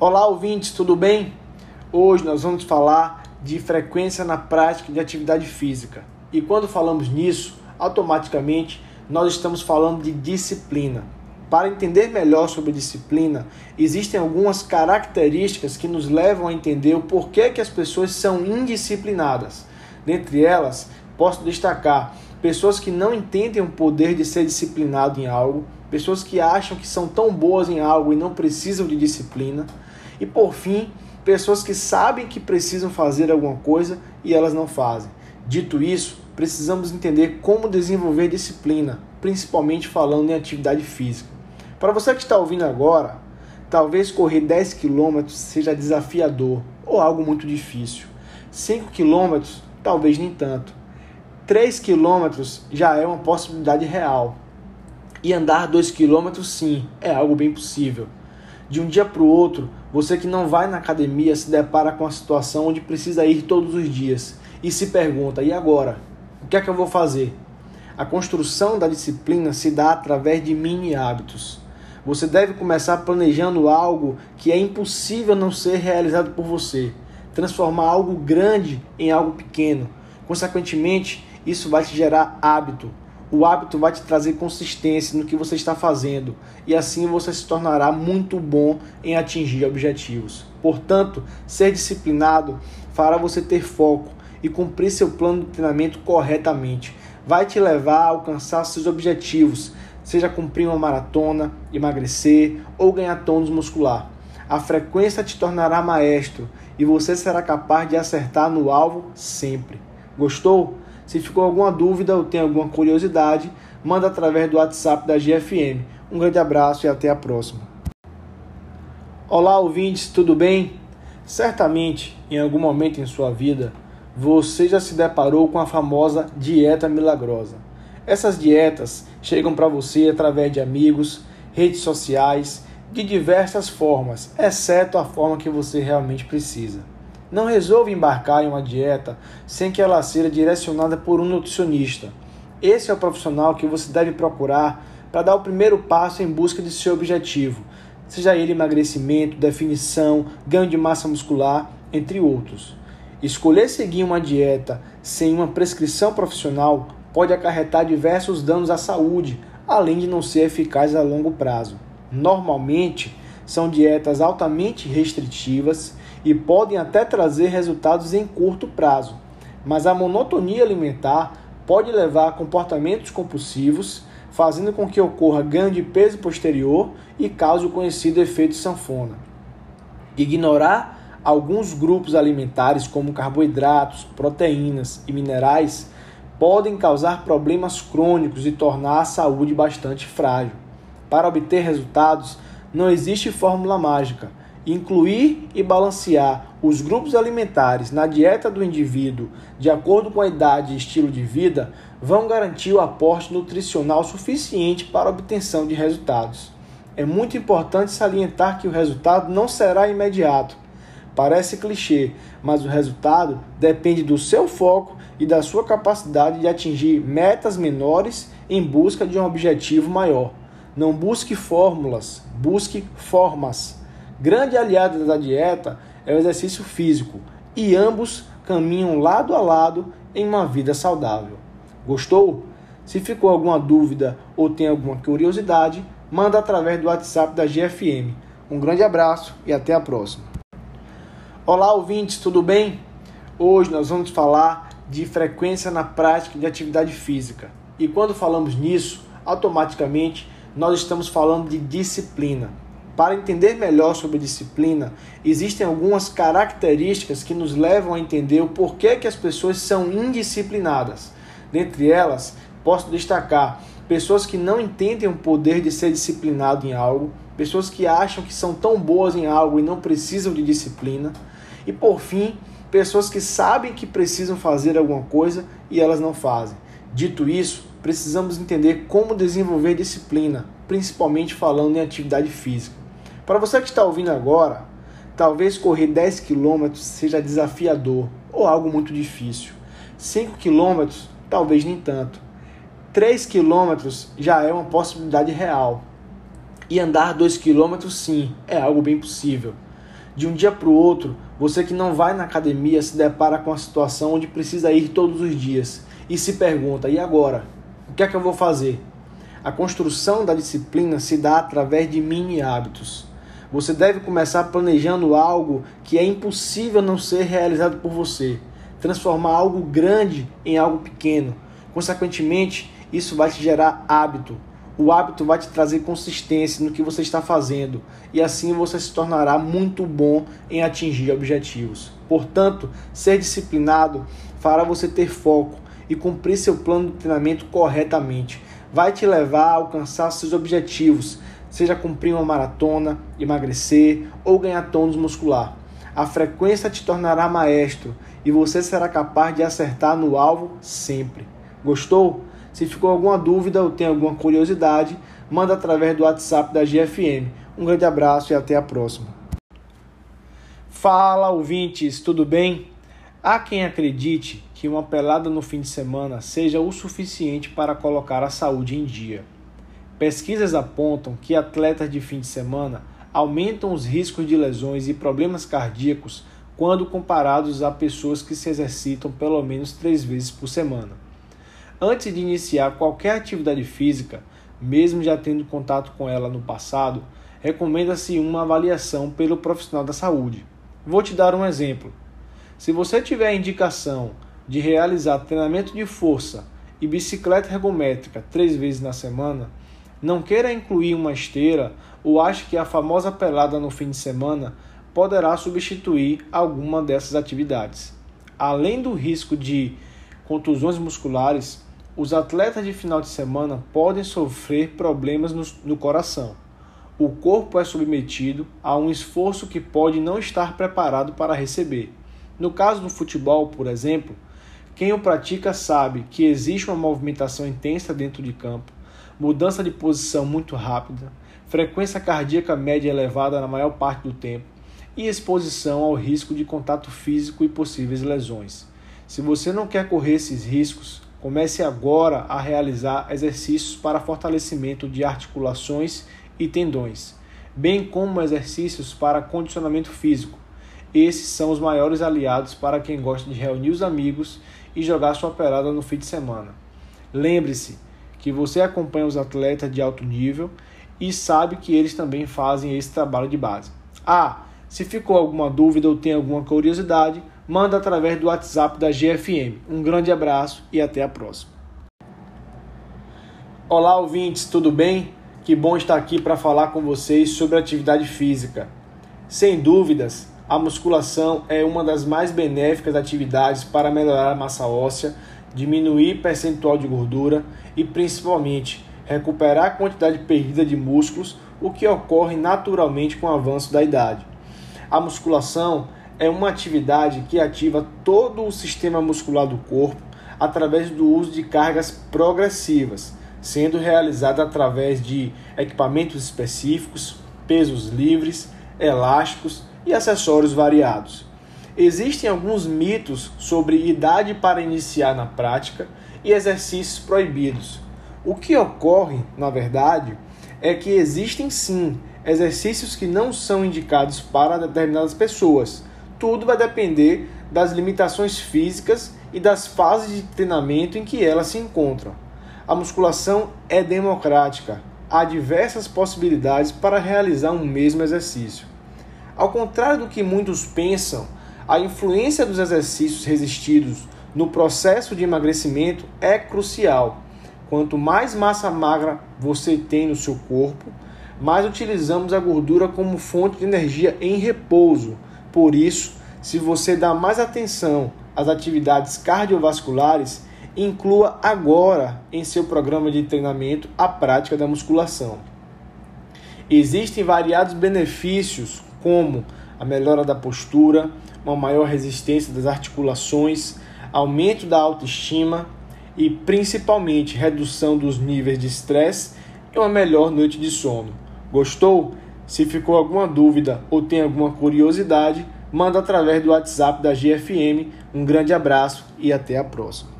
Olá, ouvintes, tudo bem? Hoje nós vamos falar de frequência na prática de atividade física. E quando falamos nisso, automaticamente nós estamos falando de disciplina. Para entender melhor sobre disciplina, existem algumas características que nos levam a entender o porquê que as pessoas são indisciplinadas. Dentre elas, posso destacar pessoas que não entendem o poder de ser disciplinado em algo, pessoas que acham que são tão boas em algo e não precisam de disciplina, e por fim, pessoas que sabem que precisam fazer alguma coisa e elas não fazem. Dito isso, precisamos entender como desenvolver disciplina, principalmente falando em atividade física. Para você que está ouvindo agora, talvez correr 10 km seja desafiador ou algo muito difícil. 5 km, talvez nem tanto. 3 km já é uma possibilidade real. E andar 2 km, sim, é algo bem possível. De um dia para o outro, você que não vai na academia se depara com a situação onde precisa ir todos os dias e se pergunta: e agora? O que é que eu vou fazer? A construção da disciplina se dá através de mini hábitos. Você deve começar planejando algo que é impossível não ser realizado por você, transformar algo grande em algo pequeno. Consequentemente, isso vai te gerar hábito. O hábito vai te trazer consistência no que você está fazendo e assim você se tornará muito bom em atingir objetivos. Portanto, ser disciplinado fará você ter foco e cumprir seu plano de treinamento corretamente. Vai te levar a alcançar seus objetivos, seja cumprir uma maratona, emagrecer ou ganhar tônus muscular. A frequência te tornará maestro e você será capaz de acertar no alvo sempre. Gostou? Se ficou alguma dúvida ou tem alguma curiosidade, manda através do WhatsApp da GFM. Um grande abraço e até a próxima. Olá, ouvintes, tudo bem? Certamente, em algum momento em sua vida, você já se deparou com a famosa dieta milagrosa. Essas dietas chegam para você através de amigos, redes sociais, de diversas formas, exceto a forma que você realmente precisa. Não resolva embarcar em uma dieta sem que ela seja direcionada por um nutricionista. Esse é o profissional que você deve procurar para dar o primeiro passo em busca de seu objetivo, seja ele emagrecimento, definição, ganho de massa muscular, entre outros. Escolher seguir uma dieta sem uma prescrição profissional pode acarretar diversos danos à saúde, além de não ser eficaz a longo prazo. Normalmente, são dietas altamente restritivas e podem até trazer resultados em curto prazo, mas a monotonia alimentar pode levar a comportamentos compulsivos, fazendo com que ocorra ganho de peso posterior e cause o conhecido efeito sanfona. Ignorar alguns grupos alimentares, como carboidratos, proteínas e minerais, podem causar problemas crônicos e tornar a saúde bastante frágil. Para obter resultados, não existe fórmula mágica, incluir e balancear os grupos alimentares na dieta do indivíduo de acordo com a idade e estilo de vida vão garantir o aporte nutricional suficiente para a obtenção de resultados. É muito importante salientar que o resultado não será imediato. Parece clichê, mas o resultado depende do seu foco e da sua capacidade de atingir metas menores em busca de um objetivo maior. Não busque fórmulas, busque formas. Grande aliado da dieta é o exercício físico e ambos caminham lado a lado em uma vida saudável. Gostou? Se ficou alguma dúvida ou tem alguma curiosidade, manda através do WhatsApp da GFM. Um grande abraço e até a próxima. Olá, ouvintes, tudo bem? Hoje nós vamos falar de frequência na prática de atividade física. E quando falamos nisso, automaticamente nós estamos falando de disciplina. Para entender melhor sobre disciplina, existem algumas características que nos levam a entender o porquê que as pessoas são indisciplinadas. Dentre elas, posso destacar pessoas que não entendem o poder de ser disciplinado em algo, pessoas que acham que são tão boas em algo e não precisam de disciplina, e por fim, pessoas que sabem que precisam fazer alguma coisa e elas não fazem. Dito isso, precisamos entender como desenvolver disciplina, principalmente falando em atividade física. Para você que está ouvindo agora, talvez correr 10 km seja desafiador ou algo muito difícil. 5 km, talvez nem tanto. 3 km já é uma possibilidade real. E andar 2 km, sim, é algo bem possível. De um dia para o outro, você que não vai na academia se depara com a situação onde precisa ir todos os dias e se pergunta: e agora? Que é que eu vou fazer? A construção da disciplina se dá através de mini hábitos. Você deve começar planejando algo que é impossível não ser realizado por você. Transformar algo grande em algo pequeno. Consequentemente, isso vai te gerar hábito. O hábito vai te trazer consistência no que você está fazendo e assim você se tornará muito bom em atingir objetivos. Portanto, ser disciplinado fará você ter foco e cumprir seu plano de treinamento corretamente. Vai te levar a alcançar seus objetivos, seja cumprir uma maratona, emagrecer ou ganhar tônus muscular. A frequência te tornará maestro e você será capaz de acertar no alvo sempre. Gostou? Se ficou alguma dúvida ou tem alguma curiosidade, manda através do WhatsApp da GFM. Um grande abraço e até a próxima. Fala, ouvintes, tudo bem? Há quem acredite que uma pelada no fim de semana seja o suficiente para colocar a saúde em dia. Pesquisas apontam que atletas de fim de semana aumentam os riscos de lesões e problemas cardíacos quando comparados a pessoas que se exercitam pelo menos três vezes por semana. Antes de iniciar qualquer atividade física, mesmo já tendo contato com ela no passado, recomenda-se uma avaliação pelo profissional da saúde. Vou te dar um exemplo. Se você tiver a indicação de realizar treinamento de força e bicicleta ergométrica três vezes na semana, não queira incluir uma esteira ou ache que a famosa pelada no fim de semana poderá substituir alguma dessas atividades. Além do risco de contusões musculares, os atletas de final de semana podem sofrer problemas no, no, coração. O corpo é submetido a um esforço que pode não estar preparado para receber. No caso do futebol, por exemplo, quem o pratica sabe que existe uma movimentação intensa dentro de campo, mudança de posição muito rápida, frequência cardíaca média elevada na maior parte do tempo e exposição ao risco de contato físico e possíveis lesões. Se você não quer correr esses riscos, Comece agora a realizar exercícios para fortalecimento de articulações e tendões, bem como exercícios para condicionamento físico. Esses são os maiores aliados para quem gosta de reunir os amigos e jogar sua pelada no fim de semana. Lembre-se que você acompanha os atletas de alto nível e sabe que eles também fazem esse trabalho de base. Ah, se ficou alguma dúvida ou tem alguma curiosidade, manda através do WhatsApp da GFM. Um grande abraço e até a próxima. Olá, ouvintes, tudo bem? Que bom estar aqui para falar com vocês sobre atividade física. Sem dúvidas, a musculação é uma das mais benéficas atividades para melhorar a massa óssea, diminuir percentual de gordura e principalmente recuperar a quantidade perdida de músculos, o que ocorre naturalmente com o avanço da idade. A musculação é uma atividade que ativa todo o sistema muscular do corpo através do uso de cargas progressivas, sendo realizada através de equipamentos específicos, pesos livres, elásticos e acessórios variados. Existem alguns mitos sobre idade para iniciar na prática e exercícios proibidos. O que ocorre, na verdade, é que existem sim exercícios que não são indicados para determinadas pessoas, tudo vai depender das limitações físicas e das fases de treinamento em que elas se encontram. A musculação é democrática, há diversas possibilidades para realizar um mesmo exercício. Ao contrário do que muitos pensam, a influência dos exercícios resistidos no processo de emagrecimento é crucial. Quanto mais massa magra você tem no seu corpo, mais utilizamos a gordura como fonte de energia em repouso por isso, se você dá mais atenção às atividades cardiovasculares, inclua agora em seu programa de treinamento a prática da musculação. Existem variados benefícios, como a melhora da postura, uma maior resistência das articulações, aumento da autoestima e principalmente redução dos níveis de estresse e uma melhor noite de sono. Gostou? Se ficou alguma dúvida ou tem alguma curiosidade, manda através do WhatsApp da GFM. Um grande abraço e até a próxima.